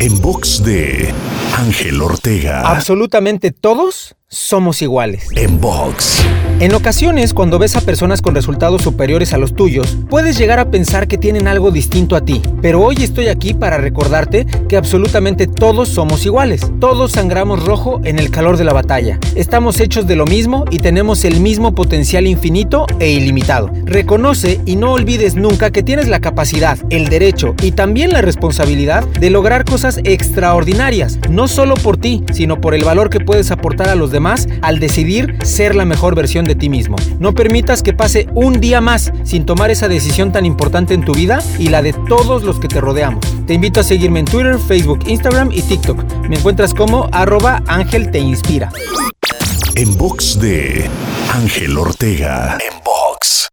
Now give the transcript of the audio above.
En box de Ángel Ortega. Absolutamente todos somos iguales. En box. En ocasiones, cuando ves a personas con resultados superiores a los tuyos, puedes llegar a pensar que tienen algo distinto a ti. Pero hoy estoy aquí para recordarte que absolutamente todos somos iguales. Todos sangramos rojo en el calor de la batalla. Estamos hechos de lo mismo y tenemos el mismo potencial infinito e ilimitado. Reconoce y no olvides nunca que tienes la capacidad, el derecho y también la responsabilidad de lograr cosas extraordinarias, no solo por ti, sino por el valor que puedes aportar a los al decidir ser la mejor versión de ti mismo. No permitas que pase un día más sin tomar esa decisión tan importante en tu vida y la de todos los que te rodeamos. Te invito a seguirme en Twitter, Facebook, Instagram y TikTok. Me encuentras como arroba Ángel Te Inspira. En box de Ángel Ortega. En box.